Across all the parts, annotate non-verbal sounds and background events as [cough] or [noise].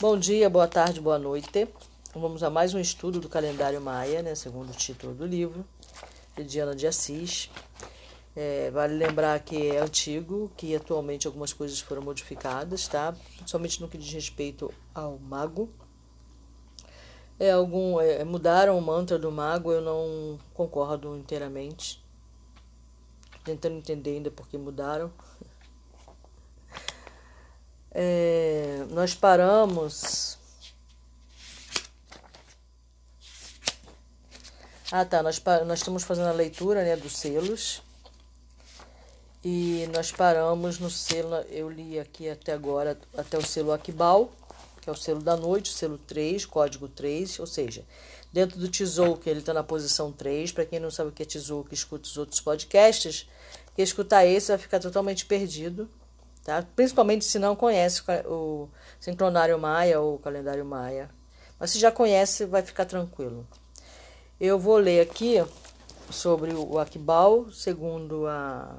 Bom dia, boa tarde, boa noite. Vamos a mais um estudo do calendário maia, né, segundo o título do livro, de Diana de Assis. É, vale lembrar que é antigo, que atualmente algumas coisas foram modificadas, tá? Somente no que diz respeito ao mago. É, algum, é, mudaram o mantra do mago, eu não concordo inteiramente. Tentando entender ainda por que mudaram. É, nós paramos. Ah, tá. Nós, nós estamos fazendo a leitura né, dos selos. E nós paramos no selo. Eu li aqui até agora, até o selo Akbal, que é o selo da noite, o selo 3, código 3, ou seja, dentro do Tzolk'in ele está na posição 3. Para quem não sabe o que é Tzolk'in, escuta os outros podcasts. Que escutar esse vai ficar totalmente perdido tá? Principalmente se não conhece o sincronário maia ou o calendário maia. Mas se já conhece, vai ficar tranquilo. Eu vou ler aqui sobre o Akbal, segundo a,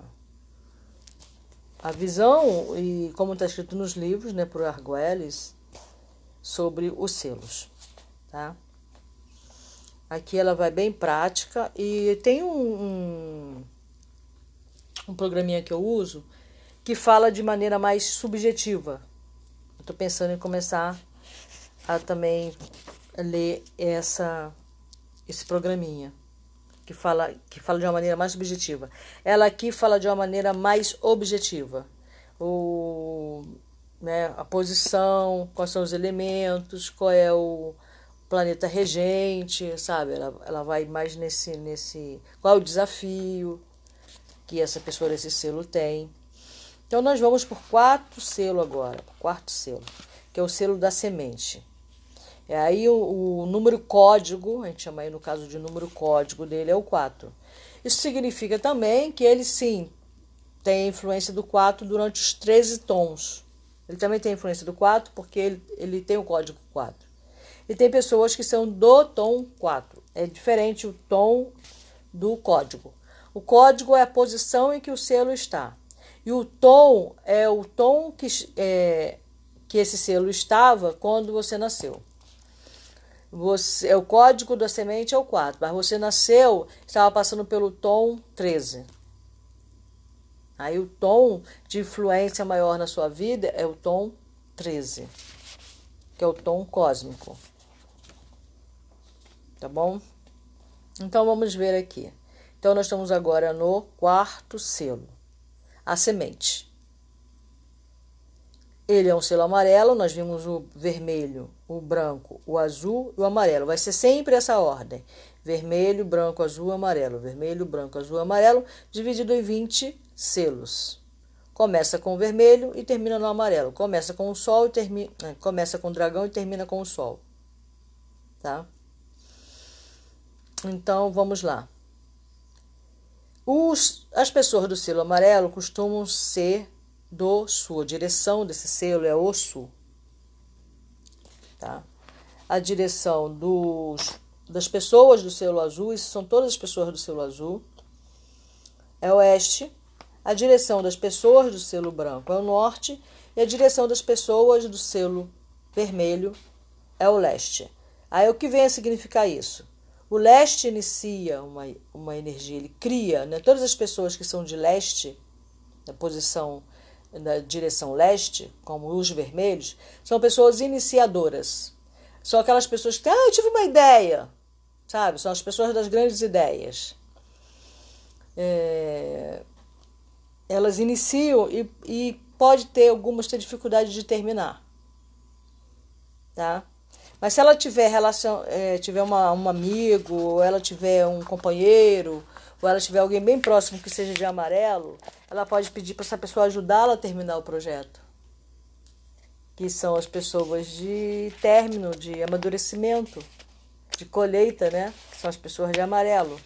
a visão e como está escrito nos livros, né, por Arguelles, sobre os selos, tá? Aqui ela vai bem prática e tem um, um, um programinha que eu uso que fala de maneira mais subjetiva. Estou pensando em começar a também ler essa esse programinha que fala que fala de uma maneira mais subjetiva. Ela aqui fala de uma maneira mais objetiva. O, né, a posição, quais são os elementos, qual é o planeta regente, sabe? Ela, ela vai mais nesse nesse qual é o desafio que essa pessoa esse selo tem. Então nós vamos por quarto selo agora, quarto selo, que é o selo da semente. É aí o, o, número código, a gente chama aí no caso de número código dele, é o 4. Isso significa também que ele sim tem influência do 4 durante os 13 tons. Ele também tem influência do 4 porque ele, ele tem o código 4. E tem pessoas que são do tom 4. É diferente o tom do código. O código é a posição em que o selo está. E o tom é o tom que, é, que esse selo estava quando você nasceu. Você, é o código da semente é o 4, mas você nasceu, estava passando pelo tom 13. Aí o tom de influência maior na sua vida é o tom 13, que é o tom cósmico. Tá bom? Então vamos ver aqui. Então nós estamos agora no quarto selo a semente. Ele é um selo amarelo, nós vimos o vermelho, o branco, o azul e o amarelo. Vai ser sempre essa ordem: vermelho, branco, azul, amarelo, vermelho, branco, azul, amarelo, dividido em 20 selos. Começa com o vermelho e termina no amarelo. Começa com o sol e termina, eh, começa com o dragão e termina com o sol. Tá? Então, vamos lá. Os, as pessoas do selo amarelo costumam ser do sul. A direção desse selo é o sul. Tá? A direção dos, das pessoas do selo azul, isso são todas as pessoas do selo azul, é oeste. A direção das pessoas do selo branco é o norte. E a direção das pessoas do selo vermelho é o leste. Aí o que vem a significar isso? O leste inicia uma, uma energia, ele cria, né? todas as pessoas que são de leste, na posição, na direção leste, como os vermelhos, são pessoas iniciadoras. São aquelas pessoas que, ah, eu tive uma ideia, sabe? São as pessoas das grandes ideias. É, elas iniciam e, e pode ter algumas ter dificuldade de terminar, tá? Mas se ela tiver relação, é, tiver uma, um amigo, ou ela tiver um companheiro, ou ela tiver alguém bem próximo que seja de amarelo, ela pode pedir para essa pessoa ajudá-la a terminar o projeto. Que são as pessoas de término, de amadurecimento, de colheita, né? Que são as pessoas de amarelo.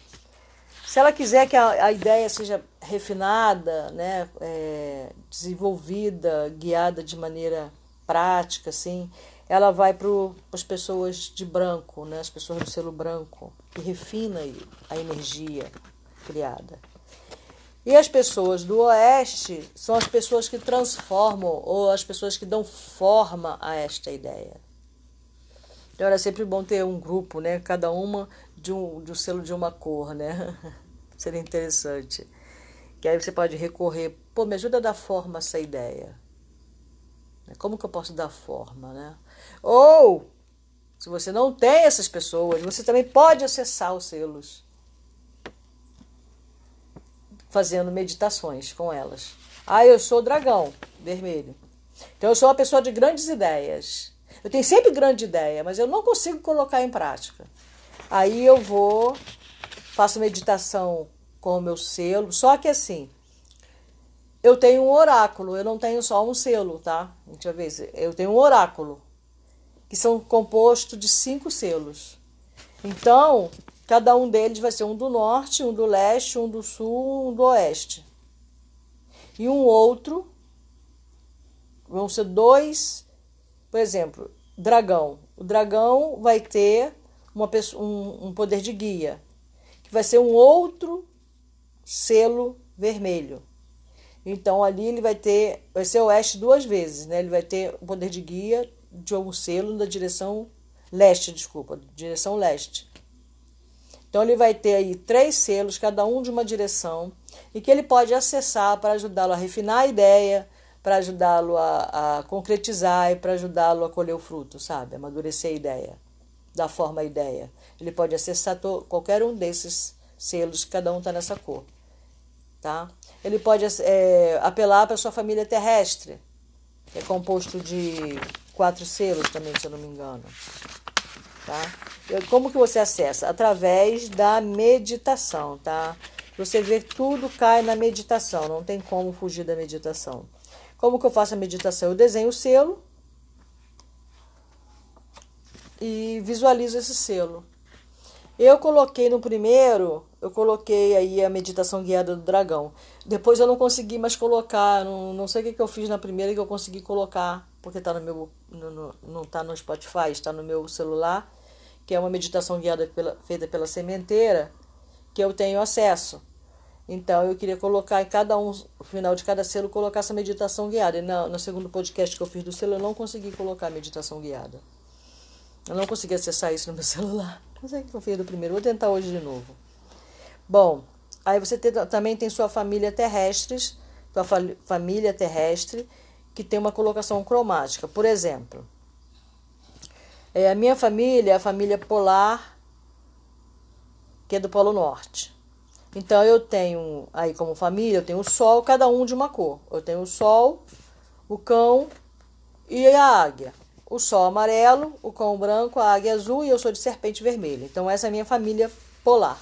Se ela quiser que a, a ideia seja refinada, né? É, desenvolvida, guiada de maneira prática, assim, ela vai para as pessoas de branco, né? as pessoas do selo branco, que refina a energia criada. E as pessoas do oeste são as pessoas que transformam ou as pessoas que dão forma a esta ideia. Então era sempre bom ter um grupo, né? Cada uma de um, de um selo de uma cor, né? [laughs] Seria interessante. Que aí você pode recorrer, pô, me ajuda a dar forma a essa ideia. Como que eu posso dar forma, né? Ou, se você não tem essas pessoas, você também pode acessar os selos fazendo meditações com elas. Ah, eu sou dragão vermelho. Então eu sou uma pessoa de grandes ideias. Eu tenho sempre grande ideia, mas eu não consigo colocar em prática. Aí eu vou, faço meditação com o meu selo, só que assim, eu tenho um oráculo, eu não tenho só um selo, tá? Deixa eu ver, eu tenho um oráculo, que são composto de cinco selos. Então, Cada um deles vai ser um do norte, um do leste, um do sul, um do oeste. E um outro vão ser dois, por exemplo, dragão. O dragão vai ter uma pessoa, um, um poder de guia, que vai ser um outro selo vermelho. Então ali ele vai ter, vai ser oeste duas vezes, né? Ele vai ter o poder de guia de um selo da direção leste, desculpa, direção leste. Então ele vai ter aí três selos, cada um de uma direção, e que ele pode acessar para ajudá-lo a refinar a ideia, para ajudá-lo a, a, concretizar e para ajudá-lo a colher o fruto, sabe? Amadurecer a ideia, dar forma à ideia. Ele pode acessar qualquer um desses selos, cada um está nessa cor, tá? Ele pode é, apelar para sua família terrestre, que é composto de quatro selos também, se eu não me engano, tá? Como que você acessa? Através da meditação, tá? Você vê tudo cai na meditação, não tem como fugir da meditação. Como que eu faço a meditação? Eu desenho o selo e visualizo esse selo. Eu coloquei no primeiro, eu coloquei aí a meditação guiada do dragão. Depois eu não consegui mais colocar, não, não sei o que, que eu fiz na primeira que eu consegui colocar, porque está no meu, não está no Spotify, está no meu celular que é uma meditação guiada pela, feita pela sementeira, que eu tenho acesso. Então eu queria colocar em cada um, no final de cada selo, colocar essa meditação guiada. E no, no segundo podcast que eu fiz do selo, eu não consegui colocar a meditação guiada. Eu não consegui acessar isso no meu [laughs] celular. Sei o que eu fiz do primeiro. Vou tentar hoje de novo. Bom, aí você tem, também tem sua família terrestres, sua fa família terrestre, que tem uma colocação cromática. Por exemplo, é, a minha família é a família polar, que é do Polo Norte. Então eu tenho aí como família, eu tenho o sol, cada um de uma cor. Eu tenho o sol, o cão e a águia. O sol amarelo, o cão branco, a águia azul e eu sou de serpente vermelha. Então essa é a minha família polar.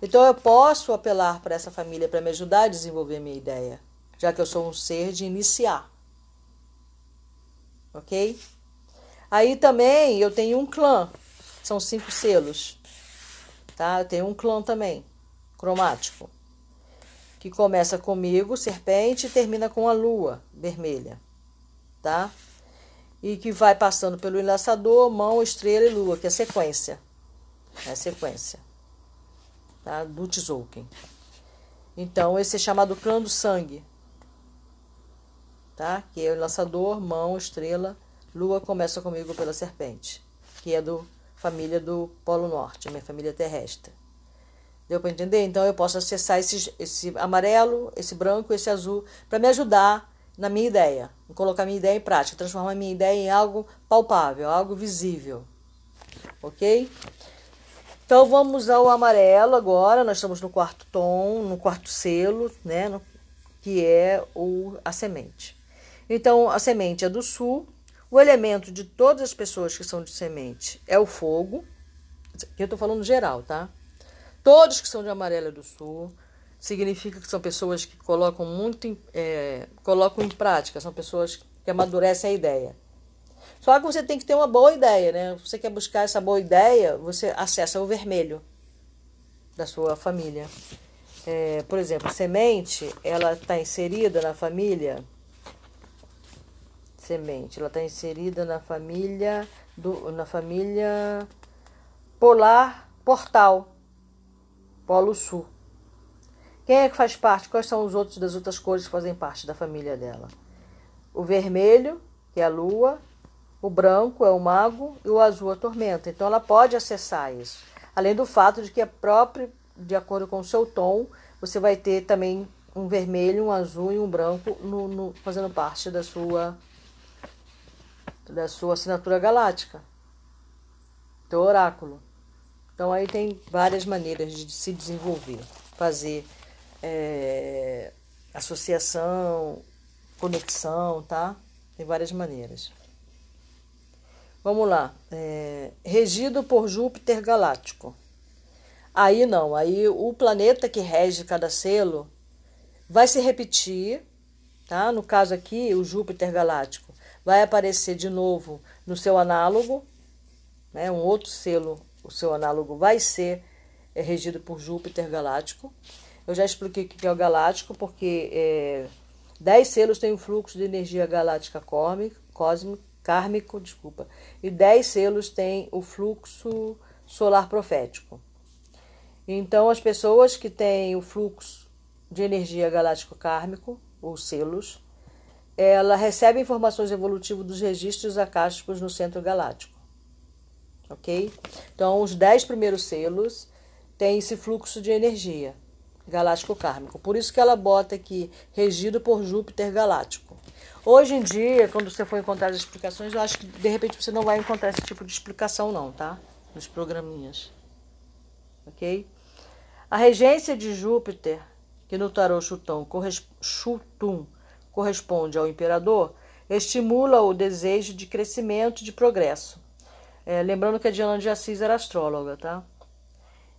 Então eu posso apelar para essa família para me ajudar a desenvolver minha ideia, já que eu sou um ser de iniciar. OK? Aí também eu tenho um clã, são cinco selos, tá? Eu tenho um clã também, cromático, que começa comigo, serpente, e termina com a lua vermelha, tá? E que vai passando pelo enlaçador, mão, estrela e lua, que é sequência, é a sequência, tá? Do Tzolk'in. Então, esse é chamado clã do sangue, tá? Que é o enlaçador, mão, estrela Lua começa comigo pela serpente, que é do família do Polo Norte, minha família terrestre. Deu para entender? Então eu posso acessar esse, esse amarelo, esse branco, esse azul, para me ajudar na minha ideia, em colocar minha ideia em prática, transformar minha ideia em algo palpável, algo visível. Ok? Então vamos ao amarelo agora. Nós estamos no quarto tom, no quarto selo, né? No, que é o, a semente. Então a semente é do sul, o elemento de todas as pessoas que são de semente é o fogo. Eu estou falando geral, tá? Todos que são de Amarela do Sul significa que são pessoas que colocam muito em, é, colocam em prática, são pessoas que amadurecem a ideia. Só que você tem que ter uma boa ideia, né? Você quer buscar essa boa ideia, você acessa o vermelho da sua família. É, por exemplo, semente, ela está inserida na família semente. Ela está inserida na família do, na família polar portal, Polo Sul. Quem é que faz parte? Quais são os outros das outras cores que fazem parte da família dela? O vermelho, que é a lua, o branco é o mago e o azul a tormenta. Então ela pode acessar isso. Além do fato de que é próprio, de acordo com o seu tom, você vai ter também um vermelho, um azul e um branco no, no, fazendo parte da sua da sua assinatura galáctica, do oráculo. Então aí tem várias maneiras de se desenvolver, fazer é, associação, conexão, tá? Tem várias maneiras. Vamos lá. É, regido por Júpiter galáctico. Aí não, aí o planeta que rege cada selo vai se repetir, tá? No caso aqui, o Júpiter galáctico vai aparecer de novo no seu análogo, né? Um outro selo, o seu análogo vai ser é, regido por Júpiter galáctico. Eu já expliquei o que é o galáctico, porque é, 10 selos têm um fluxo de energia galáctica cósmico, kármico, desculpa, e 10 selos têm o fluxo solar profético. Então, as pessoas que têm o fluxo de energia galáctico kármico, ou selos, ela recebe informações evolutivas dos registros acásticos no centro galáctico. Ok? Então, os 10 primeiros selos têm esse fluxo de energia galáctico kármico. Por isso que ela bota aqui, regido por Júpiter galáctico. Hoje em dia, quando você for encontrar as explicações, eu acho que de repente você não vai encontrar esse tipo de explicação, não, tá? Nos programinhas. Ok? A regência de Júpiter, que no tarô Chutum, Chutum corresponde ao imperador, estimula o desejo de crescimento e de progresso. É, lembrando que a Diana de Assis era astróloga, tá?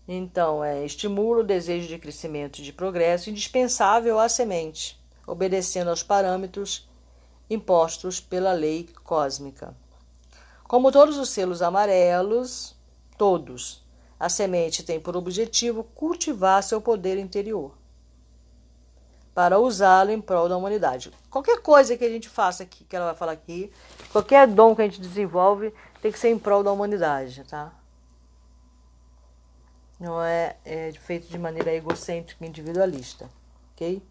Então, é, estimula o desejo de crescimento e de progresso indispensável à semente, obedecendo aos parâmetros impostos pela lei cósmica. Como todos os selos amarelos, todos, a semente tem por objetivo cultivar seu poder interior para usá-lo em prol da humanidade. Qualquer coisa que a gente faça aqui, que ela vai falar aqui, qualquer dom que a gente desenvolve, tem que ser em prol da humanidade, tá? Não é, é feito de maneira egocêntrica, individualista, ok?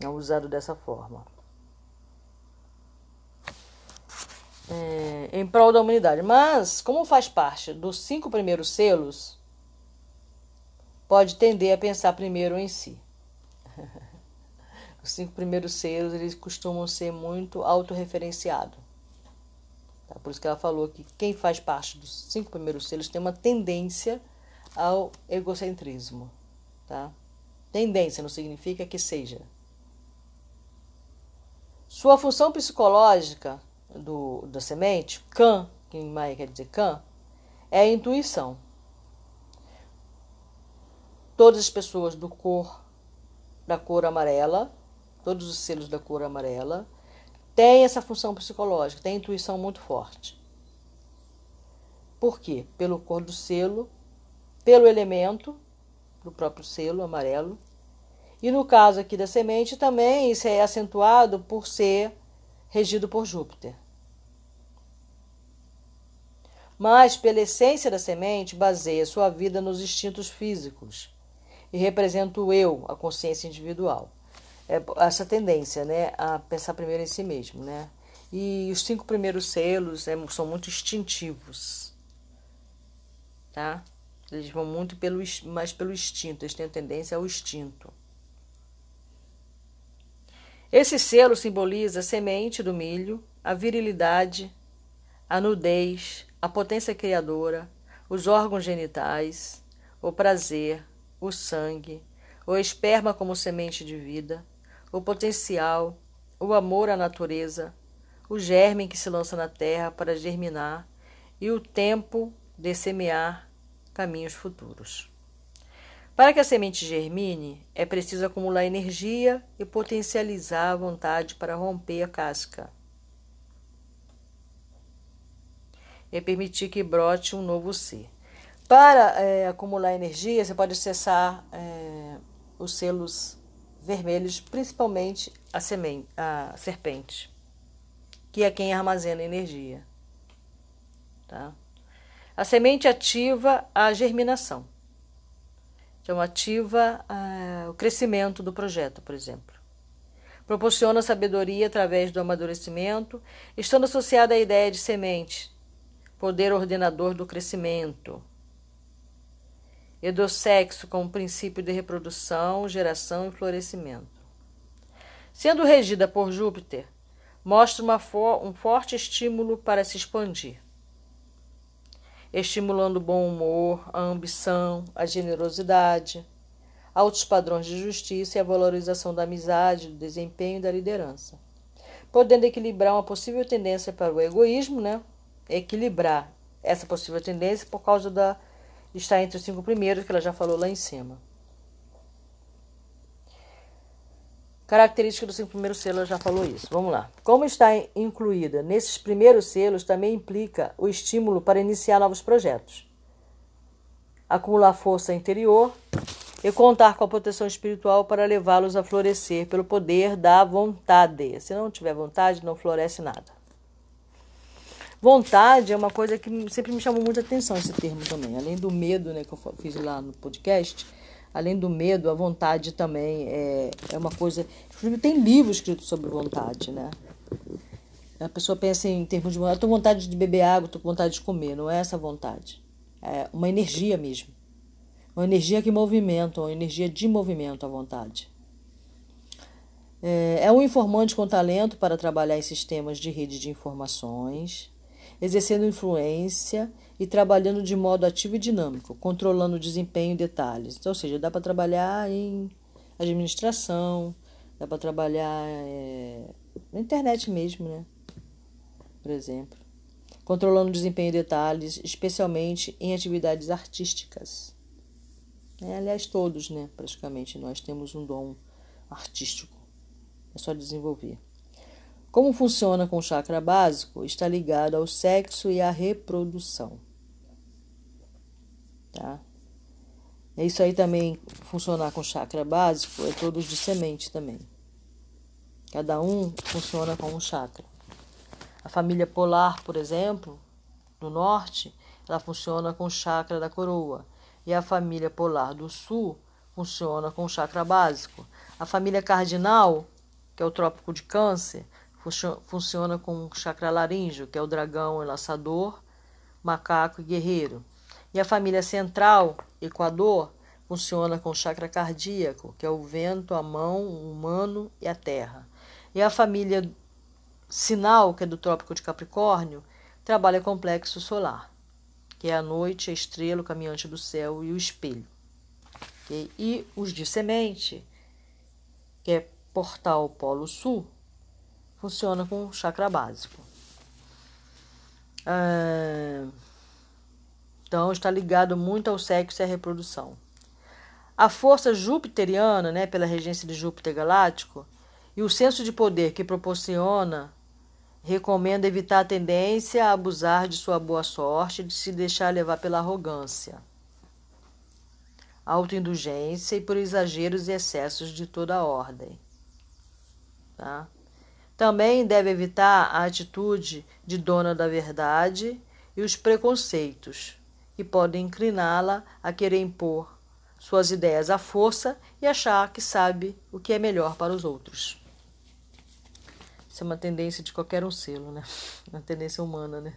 É usado dessa forma. é, em prol da humanidade. Mas, como faz parte dos cinco primeiros selos, pode tender a pensar primeiro em si. [laughs] Os cinco primeiros selos eles costumam ser muito autorreferenciados. Tá? Por isso que ela falou que quem faz parte dos cinco primeiros selos tem uma tendência ao egocentrismo. Tá? Tendência não significa que seja. Sua função psicológica do, da semente, can, que em Maia quer dizer can, é a intuição. Todas as pessoas do cor, da cor amarela, todos os selos da cor amarela, têm essa função psicológica, têm intuição muito forte. Por quê? Pelo cor do selo, pelo elemento do próprio selo amarelo. E no caso aqui da semente também isso é acentuado por ser regido por Júpiter. Mas, pela essência da semente, baseia sua vida nos instintos físicos e representa o eu, a consciência individual. É essa tendência, né, a pensar primeiro em si mesmo, né? E os cinco primeiros selos é, são muito instintivos, tá? Eles vão muito pelo, mais pelo instinto, eles têm tendência ao instinto. Esse selo simboliza a semente do milho, a virilidade, a nudez, a potência criadora, os órgãos genitais, o prazer, o sangue, o esperma como semente de vida, o potencial, o amor à natureza, o germe que se lança na terra para germinar e o tempo de semear caminhos futuros. Para que a semente germine, é preciso acumular energia e potencializar a vontade para romper a casca. E permitir que brote um novo ser. Para é, acumular energia, você pode acessar é, os selos vermelhos, principalmente a, semente, a serpente, que é quem armazena energia. Tá? A semente ativa a germinação Então, ativa uh, o crescimento do projeto, por exemplo. Proporciona sabedoria através do amadurecimento, estando associada à ideia de semente, poder ordenador do crescimento. E do sexo como princípio de reprodução, geração e florescimento. Sendo regida por Júpiter, mostra for um forte estímulo para se expandir estimulando o bom humor, a ambição, a generosidade, altos padrões de justiça e a valorização da amizade, do desempenho e da liderança, podendo equilibrar uma possível tendência para o egoísmo, né? Equilibrar essa possível tendência por causa da estar entre os cinco primeiros que ela já falou lá em cima. Característica dos cinco primeiros selos, já falou isso. Vamos lá. Como está incluída nesses primeiros selos, também implica o estímulo para iniciar novos projetos, acumular força interior e contar com a proteção espiritual para levá-los a florescer pelo poder da vontade. Se não tiver vontade, não floresce nada. Vontade é uma coisa que sempre me chamou muita atenção esse termo também. Além do medo, né, que eu fiz lá no podcast, além do medo, a vontade também é, é uma coisa. Tem livros escritos sobre vontade, né? A pessoa pensa em termos de vontade, estou com vontade de beber água, estou com vontade de comer. Não é essa vontade. É uma energia mesmo. Uma energia que movimenta, uma energia de movimento à vontade. É, é um informante com talento para trabalhar em sistemas de rede de informações, exercendo influência e trabalhando de modo ativo e dinâmico, controlando o desempenho e detalhes. Então, ou seja, dá para trabalhar em administração, dá para trabalhar é, na internet mesmo, né? Por exemplo. Controlando o desempenho e detalhes, especialmente em atividades artísticas. É, aliás, todos, né? Praticamente, nós temos um dom artístico. É só desenvolver. Como funciona com o chakra básico, está ligado ao sexo e à reprodução. Tá? É isso aí também funcionar com chakra básico, é todos de semente também. Cada um funciona com um chakra. A família polar, por exemplo, do norte, ela funciona com o chakra da coroa. E a família polar do sul funciona com o chakra básico. A família cardinal, que é o trópico de câncer, funciona com o chakra laríngeo, que é o dragão enlaçador, macaco e guerreiro. E a família central, Equador, funciona com o chakra cardíaco, que é o vento, a mão, o humano e a terra. E a família sinal, que é do trópico de Capricórnio, trabalha complexo solar, que é a noite, a estrela, o caminhante do céu e o espelho. E os de semente, que é portal polo sul, funciona com chakra básico. Ah, então, está ligado muito ao sexo e à reprodução. A força jupiteriana, né, pela regência de Júpiter galáctico, e o senso de poder que proporciona, recomenda evitar a tendência a abusar de sua boa sorte e de se deixar levar pela arrogância, autoindulgência e por exageros e excessos de toda ordem. Tá? Também deve evitar a atitude de dona da verdade e os preconceitos que podem incliná-la a querer impor suas ideias à força e achar que sabe o que é melhor para os outros. Isso é uma tendência de qualquer um selo, né? [laughs] Uma tendência humana, né?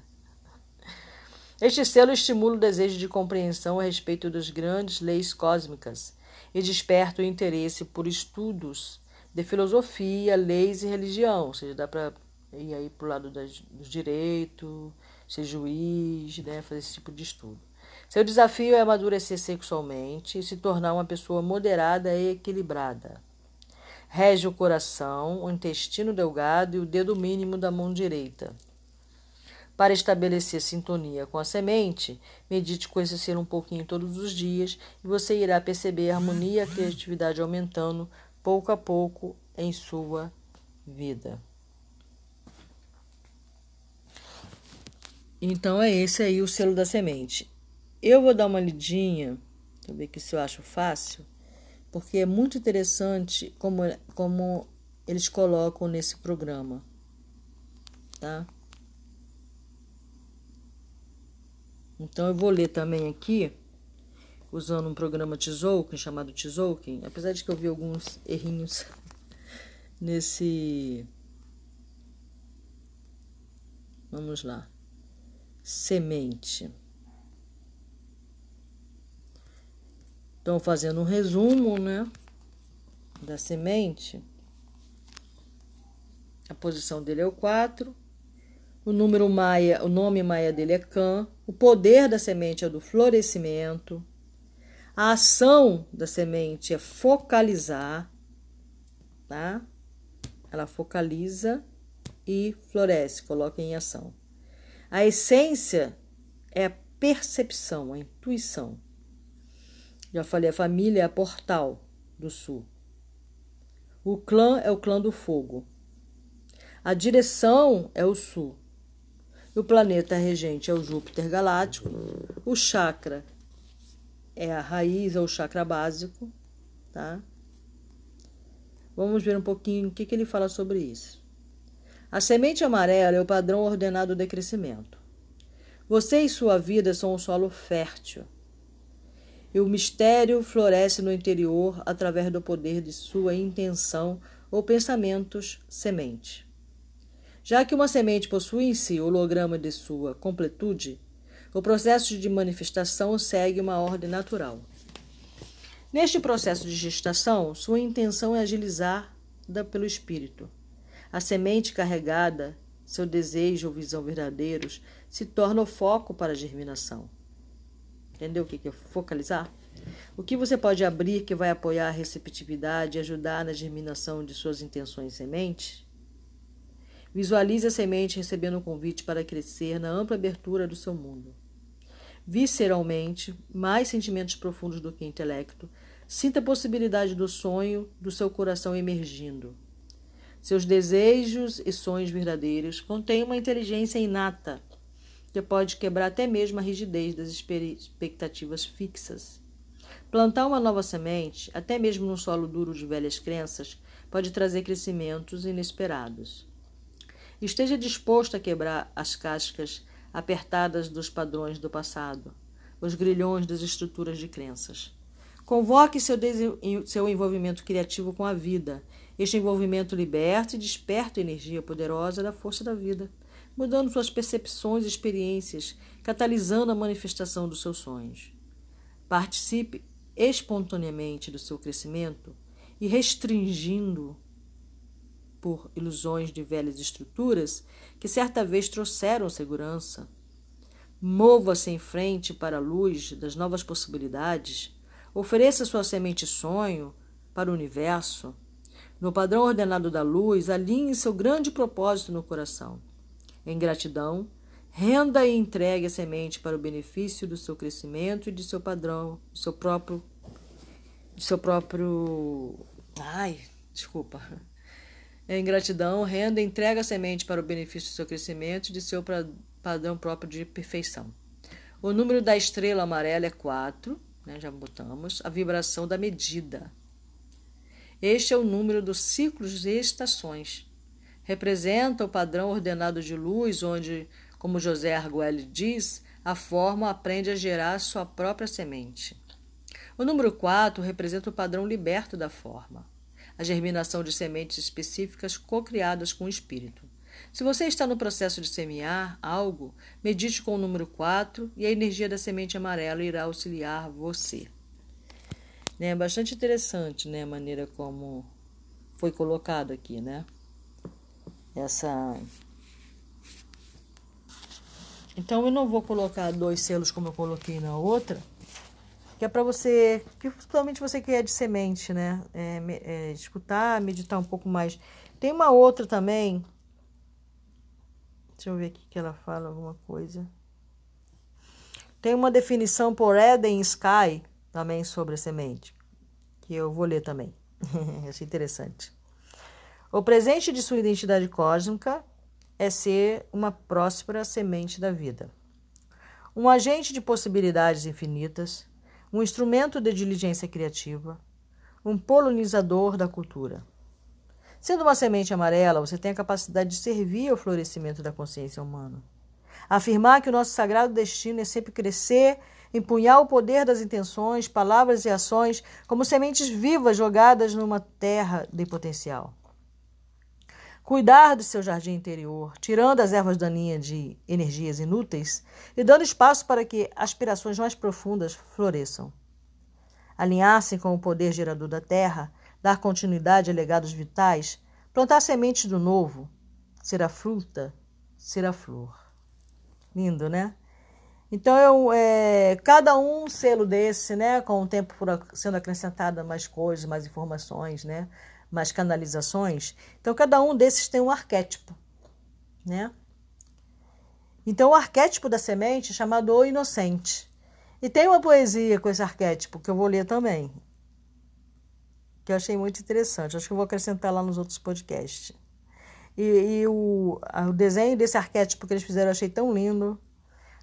Este selo estimula o desejo de compreensão a respeito das grandes leis cósmicas e desperta o interesse por estudos de filosofia, leis e religião. Ou seja, dá para ir aí para o lado das, dos direitos, ser juiz, né? fazer esse tipo de estudo. Seu desafio é amadurecer sexualmente e se tornar uma pessoa moderada e equilibrada. Rege o coração, o intestino delgado e o dedo mínimo da mão direita. Para estabelecer sintonia com a semente, medite ser um pouquinho todos os dias e você irá perceber a harmonia e a criatividade aumentando pouco a pouco em sua vida. Então é esse aí o selo da semente. Eu vou dar uma lidinha, para ver se eu acho fácil, porque é muito interessante como, como eles colocam nesse programa, tá? Então eu vou ler também aqui usando um programa Tzolk'in chamado Tzolk'in, apesar de que eu vi alguns errinhos [laughs] nesse. Vamos lá. Semente. Então, fazendo um resumo, né, da semente. A posição dele é o 4. O número maia, o nome maia dele é Can. O poder da semente é do florescimento. A ação da semente é focalizar, tá? Ela focaliza e floresce, coloca em ação. A essência é a percepção, a intuição. Já falei, a família é a portal do sul. O clã é o clã do fogo. A direção é o sul. O planeta regente é o Júpiter galáctico. O chakra é a raiz, é o chakra básico, tá? Vamos ver um pouquinho o que, que ele fala sobre isso. A semente amarela é o padrão ordenado de crescimento. Você e sua vida são um solo fértil. E o mistério floresce no interior através do poder de sua intenção ou pensamentos semente. Já que uma semente possui em si o holograma de sua completude, o processo de manifestação segue uma ordem natural. Neste processo de gestação, sua intenção é agilizada pelo espírito. A semente carregada, seu desejo ou visão verdadeiros, se torna o foco para a germinação. Entendeu o que é focalizar? O que você pode abrir que vai apoiar a receptividade e ajudar na germinação de suas intenções sementes? Visualize a semente recebendo um convite para crescer na ampla abertura do seu mundo. Visceralmente, mais sentimentos profundos do que intelecto, sinta a possibilidade do sonho do seu coração emergindo. Seus desejos e sonhos verdadeiros contêm uma inteligência inata que pode quebrar até mesmo a rigidez das expectativas fixas. Plantar uma nova semente, até mesmo num solo duro de velhas crenças, pode trazer crescimentos inesperados. Esteja disposto a quebrar as cascas apertadas dos padrões do passado, os grilhões das estruturas de crenças. Convoque seu, seu envolvimento criativo com a vida. Este envolvimento liberta e desperta a energia poderosa da força da vida, mudando suas percepções e experiências, catalisando a manifestação dos seus sonhos. Participe espontaneamente do seu crescimento e restringindo por ilusões de velhas estruturas que certa vez trouxeram segurança. Mova-se em frente para a luz das novas possibilidades. Ofereça sua semente sonho para o universo. No padrão ordenado da luz, alinhe seu grande propósito no coração. Em gratidão, renda e entregue a semente para o benefício do seu crescimento e de seu padrão, de seu próprio de seu próprio ai, desculpa em gratidão, renda, entrega a semente para o benefício do seu crescimento e de seu padrão próprio de perfeição. O número da estrela amarela é 4, né, já botamos, a vibração da medida. Este é o número dos ciclos e estações. Representa o padrão ordenado de luz, onde, como José Arguelli diz, a forma aprende a gerar sua própria semente. O número 4 representa o padrão liberto da forma a germinação de sementes específicas co-criadas com o espírito. Se você está no processo de semear algo, medite com o número 4 e a energia da semente amarela irá auxiliar você. É bastante interessante né, a maneira como foi colocado aqui, né? Essa. Então eu não vou colocar dois selos como eu coloquei na outra, que é para você, principalmente você que é de semente, né? É, é, escutar, meditar um pouco mais. Tem uma outra também. Deixa eu ver aqui que ela fala alguma coisa. Tem uma definição por Eden Sky também sobre a semente, que eu vou ler também. [laughs] Achei interessante. O presente de sua identidade cósmica é ser uma próspera semente da vida. Um agente de possibilidades infinitas, um instrumento de diligência criativa, um polinizador da cultura. Sendo uma semente amarela, você tem a capacidade de servir ao florescimento da consciência humana. Afirmar que o nosso sagrado destino é sempre crescer empunhar o poder das intenções, palavras e ações como sementes vivas jogadas numa terra de potencial. Cuidar do seu jardim interior, tirando as ervas daninhas de energias inúteis e dando espaço para que aspirações mais profundas floresçam. Alinhar-se com o poder gerador da terra, dar continuidade a legados vitais, plantar sementes do novo, ser a fruta, ser a flor. Lindo, né? Então, eu, é, cada um selo desse, né, com o tempo sendo acrescentada mais coisas, mais informações, né, mais canalizações. Então, cada um desses tem um arquétipo, né? Então, o arquétipo da semente é chamado O Inocente. E tem uma poesia com esse arquétipo que eu vou ler também, que eu achei muito interessante. Acho que eu vou acrescentar lá nos outros podcasts. E, e o, o desenho desse arquétipo que eles fizeram eu achei tão lindo.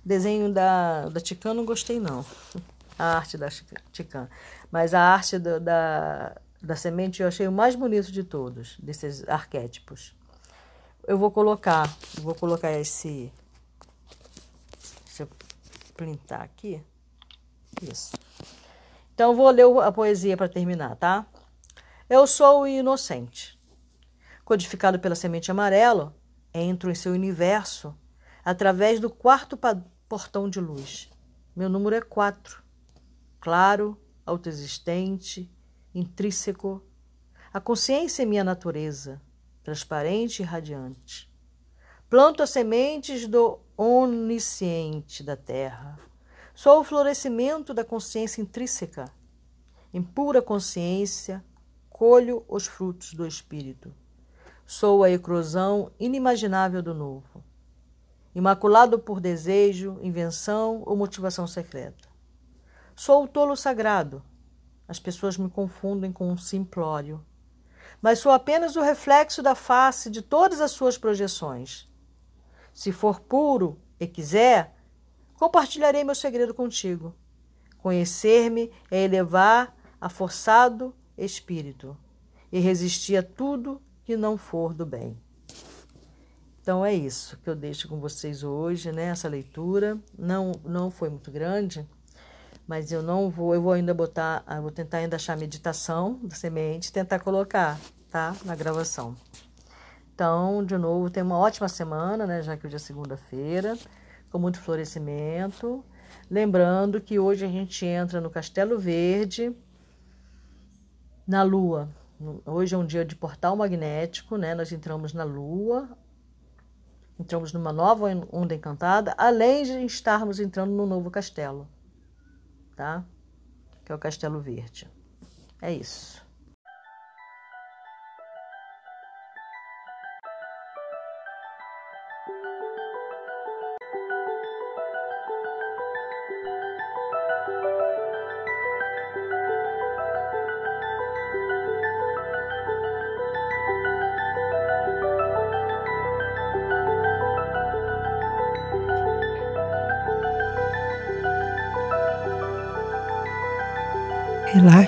Desenho da, da Tican não gostei, não. [laughs] A arte da Tican. Mas a arte do, da, da semente eu achei o mais bonito de todos, desses arquétipos. Eu vou colocar, vou colocar esse. Deixa eu printar aqui. Isso. Então, vou ler a poesia para terminar, tá? Eu sou o inocente. Codificado pela semente amarela, entro em seu universo através do quarto portão de luz. Meu número é quatro. Claro, autoexistente, intrínseco. A consciência é minha natureza, transparente e radiante. Planto as sementes do onisciente da terra. Sou o florescimento da consciência intrínseca. Em pura consciência, colho os frutos do Espírito. Sou a eclosão inimaginável do novo imaculado por desejo, invenção ou motivação secreta. Sou o tolo sagrado. As pessoas me confundem com um simplório. Mas sou apenas o reflexo da face de todas as suas projeções. Se for puro e quiser, compartilharei meu segredo contigo. Conhecer-me é elevar a forçado espírito e resistir a tudo que não for do bem. Então é isso que eu deixo com vocês hoje, né? Essa leitura não não foi muito grande, mas eu não vou, eu vou ainda botar, eu vou tentar ainda achar a meditação da semente, tentar colocar, tá? Na gravação. Então, de novo, tem uma ótima semana, né? Já que hoje é segunda-feira, com muito florescimento. Lembrando que hoje a gente entra no Castelo Verde, na Lua. Hoje é um dia de portal magnético, né? Nós entramos na Lua Entramos numa nova onda encantada, além de estarmos entrando no novo castelo, tá? Que é o Castelo Verde. É isso.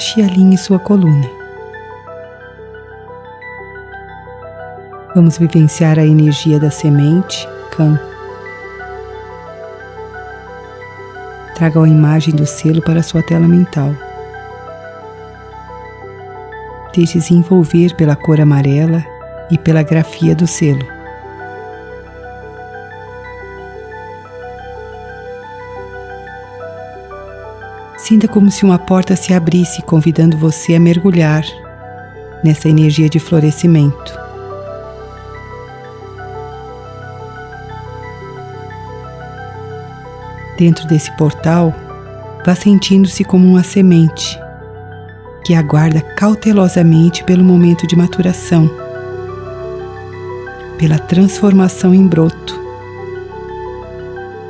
Relaxe e alinhe sua coluna. Vamos vivenciar a energia da semente Kan. Traga a imagem do selo para sua tela mental. Deixe-se envolver pela cor amarela e pela grafia do selo. Sinta como se uma porta se abrisse, convidando você a mergulhar nessa energia de florescimento. Dentro desse portal, vá sentindo-se como uma semente que aguarda cautelosamente pelo momento de maturação, pela transformação em broto,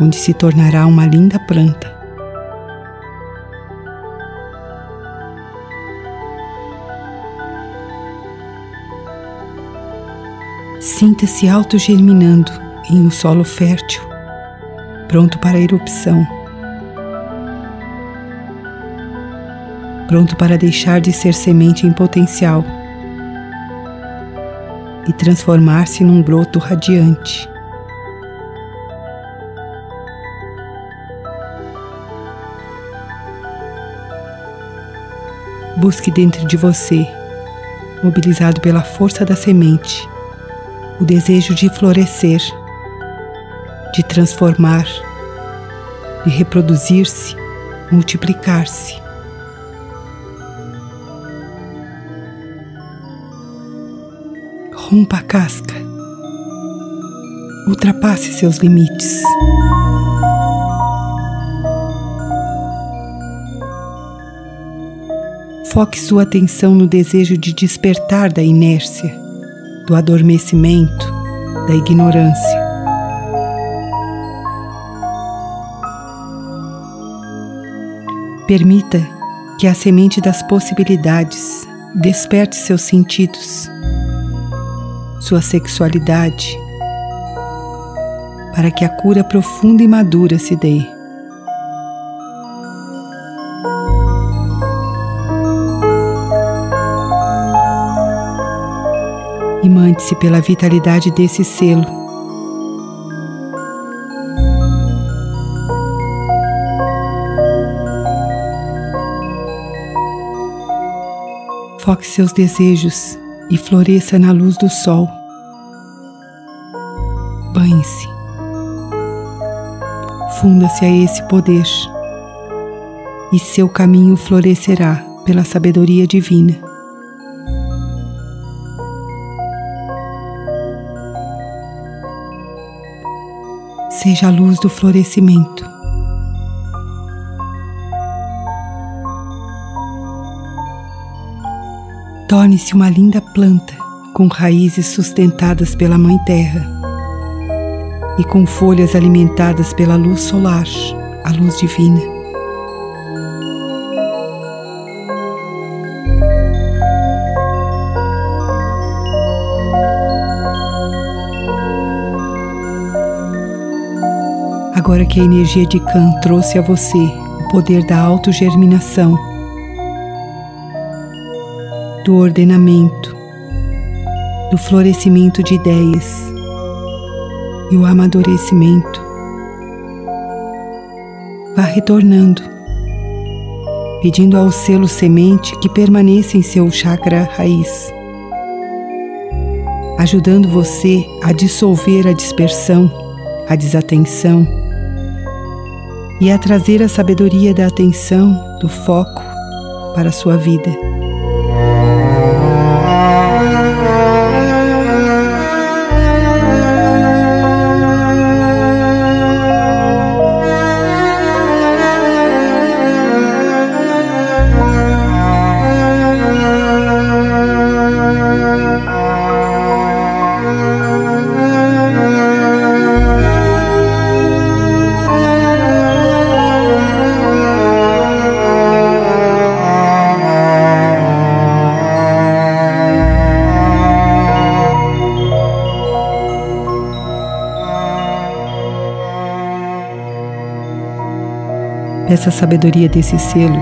onde se tornará uma linda planta. sinta-se auto-germinando em um solo fértil, pronto para a erupção, pronto para deixar de ser semente em potencial e transformar-se num broto radiante. Busque dentro de você, mobilizado pela força da semente, o desejo de florescer, de transformar, de reproduzir-se, multiplicar-se. Rompa a casca. Ultrapasse seus limites. Foque sua atenção no desejo de despertar da inércia, do adormecimento, da ignorância. Permita que a semente das possibilidades desperte seus sentidos, sua sexualidade, para que a cura profunda e madura se dê. Imante-se pela vitalidade desse selo. Foque seus desejos e floresça na luz do sol. Banhe-se. Funda-se a esse poder e seu caminho florescerá pela sabedoria divina. Seja a luz do florescimento. Torne-se uma linda planta com raízes sustentadas pela Mãe Terra e com folhas alimentadas pela luz solar, a luz divina. Agora que a energia de Kan trouxe a você o poder da autogerminação, do ordenamento, do florescimento de ideias e o amadurecimento, vá retornando, pedindo ao selo semente que permaneça em seu chakra raiz, ajudando você a dissolver a dispersão, a desatenção e a trazer a sabedoria da atenção, do foco para a sua vida. Essa sabedoria desse selo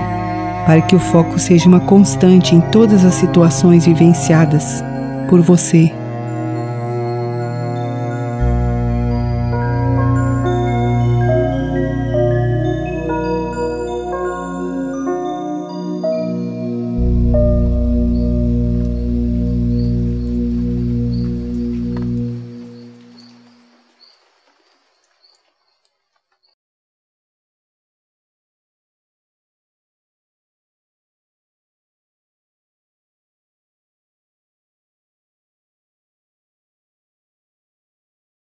para que o foco seja uma constante em todas as situações vivenciadas por você